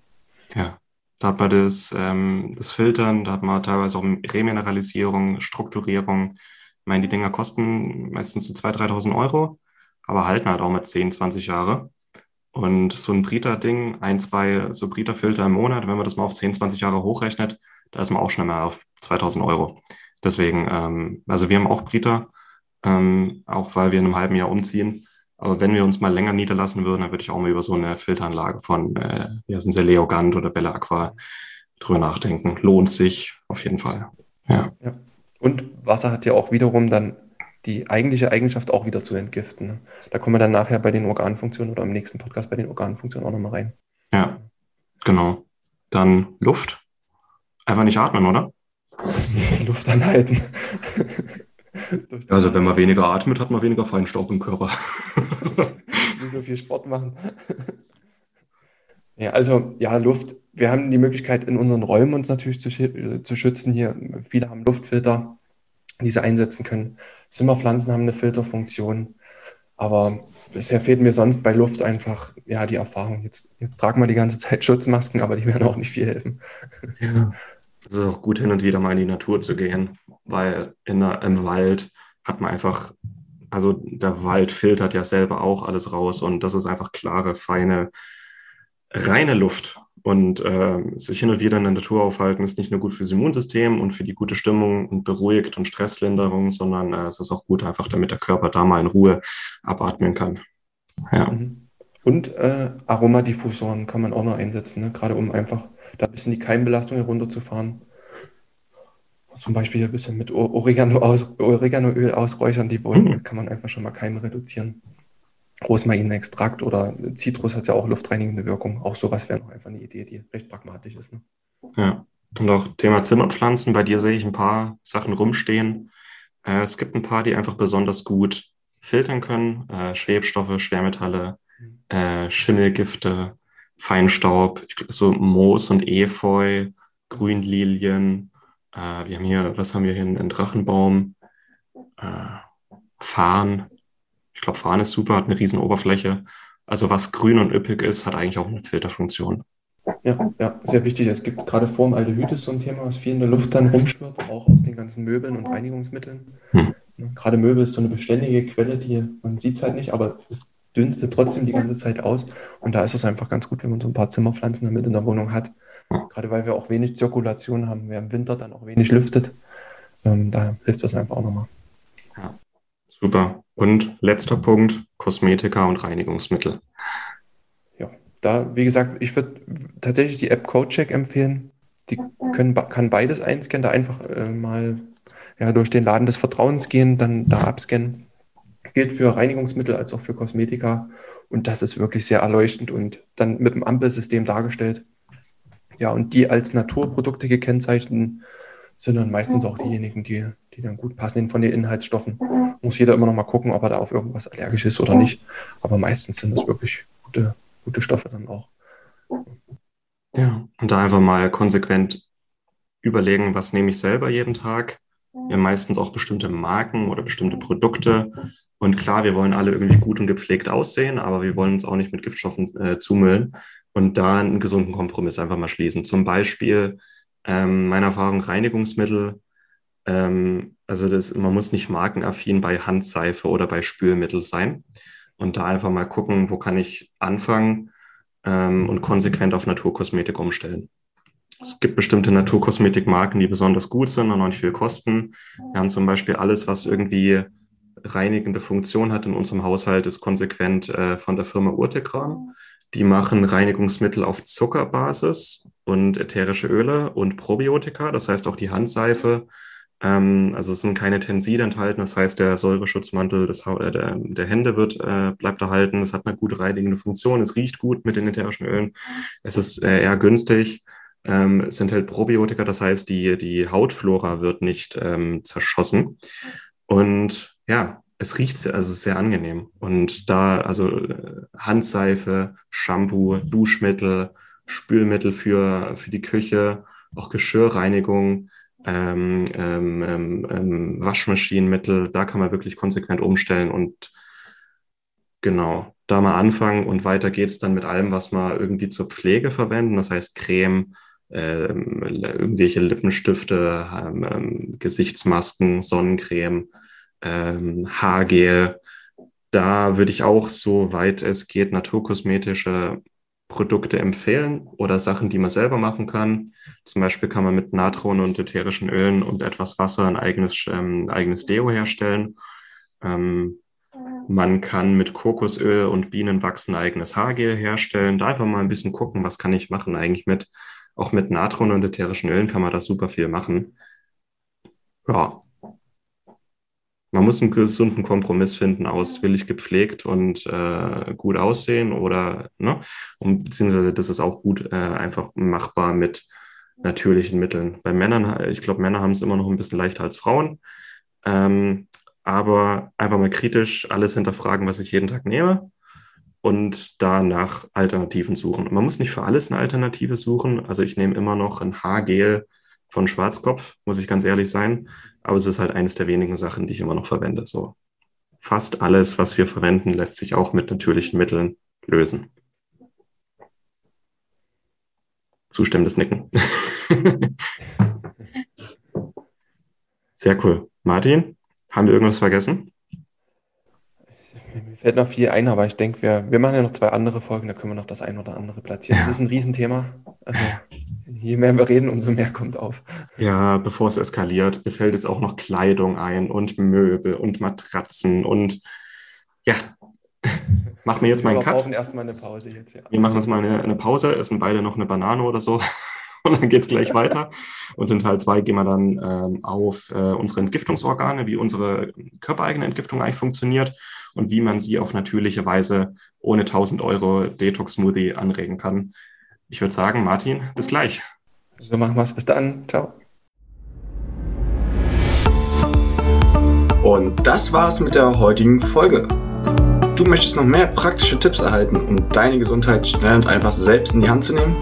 Ja, da hat man das, ähm, das Filtern, da hat man teilweise auch Remineralisierung, Strukturierung. Ich meine, die Dinger kosten meistens so 2.000, 3.000 Euro, aber halten halt auch mal 10, 20 Jahre. Und so ein Brita-Ding, ein, zwei so Brita-Filter im Monat, wenn man das mal auf 10, 20 Jahre hochrechnet, da ist man auch schon mal auf 2000 Euro. Deswegen, ähm, also wir haben auch Brita, ähm, auch weil wir in einem halben Jahr umziehen. Aber wenn wir uns mal länger niederlassen würden, dann würde ich auch mal über so eine Filteranlage von, äh, wie heißen sie, Leogant oder Bella Aqua drüber nachdenken. Lohnt sich auf jeden Fall. Ja. ja. Und Wasser hat ja auch wiederum dann die eigentliche Eigenschaft auch wieder zu entgiften. Ne? Da kommen wir dann nachher bei den Organfunktionen oder im nächsten Podcast bei den Organfunktionen auch nochmal rein. Ja, genau. Dann Luft. Einfach nicht atmen, oder? Luft anhalten. also wenn man weniger atmet, hat man weniger Feinstaub im Körper. Nicht so viel Sport machen. Ja, also ja, Luft. Wir haben die Möglichkeit, in unseren Räumen uns natürlich zu, zu schützen. Hier, viele haben Luftfilter, die sie einsetzen können. Zimmerpflanzen haben eine Filterfunktion. Aber bisher fehlt mir sonst bei Luft einfach ja die Erfahrung. Jetzt, jetzt tragen wir die ganze Zeit Schutzmasken, aber die werden auch nicht viel helfen. Ja. Es ist auch gut, hin und wieder mal in die Natur zu gehen, weil in der, im Wald hat man einfach, also der Wald filtert ja selber auch alles raus und das ist einfach klare, feine, reine Luft. Und äh, sich hin und wieder in der Natur aufhalten, ist nicht nur gut fürs Immunsystem und für die gute Stimmung und beruhigt und Stresslinderung, sondern äh, es ist auch gut einfach, damit der Körper da mal in Ruhe abatmen kann. Ja. Mhm. Und äh, Aromadiffusoren kann man auch noch einsetzen, ne? gerade um einfach da ein bisschen die Keimbelastung herunterzufahren. Zum Beispiel ein bisschen mit Oregano aus, Oreganoöl ausräuchern die Bohnen, mhm. kann man einfach schon mal Keime reduzieren. Rosmarinextrakt oder Zitrus hat ja auch luftreinigende Wirkung. Auch sowas wäre noch einfach eine Idee, die recht pragmatisch ist. Ne? Ja, und auch Thema Zimmerpflanzen. Bei dir sehe ich ein paar Sachen rumstehen. Äh, es gibt ein paar, die einfach besonders gut filtern können. Äh, Schwebstoffe, Schwermetalle, mhm. äh, Schimmelgifte, Feinstaub, so Moos und Efeu, Grünlilien. Äh, wir haben hier, was haben wir hier? Einen Drachenbaum, äh, Farn. Ich glaube, Farn ist super, hat eine riesen Oberfläche. Also was grün und üppig ist, hat eigentlich auch eine Filterfunktion. Ja, ja, sehr wichtig. Es gibt gerade Formaldehyd ist so ein Thema, was viel in der Luft dann rumschwirrt, auch aus den ganzen Möbeln und Reinigungsmitteln. Hm. Gerade Möbel ist so eine beständige Quelle, die man sieht es halt nicht, aber es dünstet trotzdem die ganze Zeit aus. Und da ist es einfach ganz gut, wenn man so ein paar Zimmerpflanzen damit in der Wohnung hat. Gerade weil wir auch wenig Zirkulation haben, wer im Winter dann auch wenig lüftet. Ähm, da hilft das einfach auch nochmal. Ja, super. Und letzter Punkt, Kosmetika und Reinigungsmittel. Ja, da, wie gesagt, ich würde tatsächlich die App CodeCheck empfehlen. Die können, kann beides einscannen, da einfach äh, mal ja, durch den Laden des Vertrauens gehen, dann da abscannen gilt für Reinigungsmittel als auch für Kosmetika. Und das ist wirklich sehr erleuchtend und dann mit dem Ampelsystem dargestellt. Ja, und die als Naturprodukte gekennzeichneten sind dann meistens auch diejenigen, die, die dann gut passen von den Inhaltsstoffen. Muss jeder immer noch mal gucken, ob er da auf irgendwas allergisch ist oder nicht. Aber meistens sind das wirklich gute, gute Stoffe dann auch. Ja, und da einfach mal konsequent überlegen, was nehme ich selber jeden Tag ja meistens auch bestimmte Marken oder bestimmte Produkte. Und klar, wir wollen alle irgendwie gut und gepflegt aussehen, aber wir wollen uns auch nicht mit Giftstoffen äh, zumüllen und da einen gesunden Kompromiss einfach mal schließen. Zum Beispiel ähm, meine Erfahrung Reinigungsmittel. Ähm, also das, man muss nicht markenaffin bei Handseife oder bei Spülmittel sein. Und da einfach mal gucken, wo kann ich anfangen ähm, und konsequent auf Naturkosmetik umstellen. Es gibt bestimmte Naturkosmetikmarken, die besonders gut sind und auch nicht viel kosten. Wir haben zum Beispiel alles, was irgendwie reinigende Funktion hat in unserem Haushalt, ist konsequent äh, von der Firma Urtekram. Die machen Reinigungsmittel auf Zuckerbasis und ätherische Öle und Probiotika, das heißt auch die Handseife. Ähm, also es sind keine Tenside enthalten, das heißt der Säureschutzmantel des, äh, der, der, Hände wird, äh, bleibt erhalten. Es hat eine gute reinigende Funktion, es riecht gut mit den ätherischen Ölen. Es ist äh, eher günstig Ähm, es enthält Probiotika, das heißt, die, die Hautflora wird nicht ähm, zerschossen. Und ja, es riecht sehr, also sehr angenehm. Und da, also äh, Handseife, Shampoo, Duschmittel, Spülmittel für, für die Küche, auch Geschirrreinigung, ähm, ähm, ähm, ähm Waschmaschinenmittel, da kann man wirklich konsequent umstellen und genau, da mal anfangen und weiter geht's dann mit allem, was man irgendwie zur Pflege verwenden, das heißt Creme, ähm, irgendwelche Lippenstifte, ähm, ähm, Gesichtsmasken, Sonnencreme, ähm, Haargel. Da würde ich auch, soweit es geht, naturkosmetische Produkte empfehlen oder Sachen, die man selber machen kann. Zum Beispiel kann man mit Natron und ätherischen Ölen und etwas Wasser ein eigenes, ähm, eigenes Deo herstellen. Ähm, man kann mit Kokosöl und Bienenwachs ein eigenes Haargel herstellen. Da einfach mal ein bisschen gucken, was kann ich machen eigentlich mit. Auch mit Natron und ätherischen Ölen kann man das super viel machen. Ja, man muss einen gesunden Kompromiss finden aus will ich gepflegt und äh, gut aussehen oder, ne? Und beziehungsweise das ist auch gut äh, einfach machbar mit natürlichen Mitteln. Bei Männern, ich glaube, Männer haben es immer noch ein bisschen leichter als Frauen. Ähm, aber einfach mal kritisch alles hinterfragen, was ich jeden Tag nehme und da nach Alternativen suchen. Man muss nicht für alles eine Alternative suchen. Also ich nehme immer noch ein Haargel von Schwarzkopf, muss ich ganz ehrlich sein. Aber es ist halt eines der wenigen Sachen, die ich immer noch verwende. So fast alles, was wir verwenden, lässt sich auch mit natürlichen Mitteln lösen. Zustimmendes Nicken. Sehr cool. Martin, haben wir irgendwas vergessen? Mir fällt noch viel ein, aber ich denke, wir, wir machen ja noch zwei andere Folgen, da können wir noch das ein oder andere platzieren. Ja. Das ist ein Riesenthema. Also, je mehr wir reden, umso mehr kommt auf. Ja, bevor es eskaliert, mir fällt jetzt auch noch Kleidung ein und Möbel und Matratzen und ja, machen wir jetzt mal einen Cut. Wir brauchen erstmal eine Pause jetzt, ja. Wir machen uns mal eine, eine Pause, essen beide noch eine Banane oder so und dann geht es gleich weiter. Und in Teil 2 gehen wir dann ähm, auf äh, unsere Entgiftungsorgane, wie unsere körpereigene Entgiftung eigentlich funktioniert und wie man sie auf natürliche Weise ohne 1000 Euro Detox-Smoothie anregen kann. Ich würde sagen, Martin, bis gleich. So machen wir es. Bis dann. Ciao. Und das war's mit der heutigen Folge. Du möchtest noch mehr praktische Tipps erhalten, um deine Gesundheit schnell und einfach selbst in die Hand zu nehmen?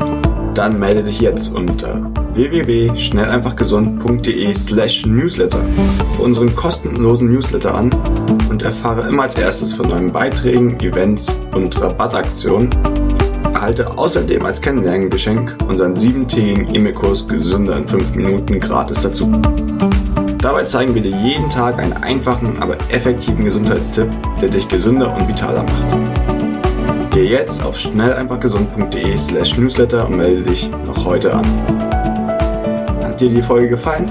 Dann melde dich jetzt unter www.schnelleinfachgesund.de slash newsletter für unseren kostenlosen Newsletter an und erfahre immer als erstes von neuen Beiträgen, Events und Rabattaktionen Erhalte außerdem als Kennenlerngeschenk unseren siebentägigen E-Mail-Kurs Gesünder in 5 Minuten gratis dazu. Dabei zeigen wir dir jeden Tag einen einfachen, aber effektiven Gesundheitstipp, der dich gesünder und vitaler macht. Geh jetzt auf schnelleinfachgesund.de slash newsletter und melde dich noch heute an. Hat dir die Folge gefallen?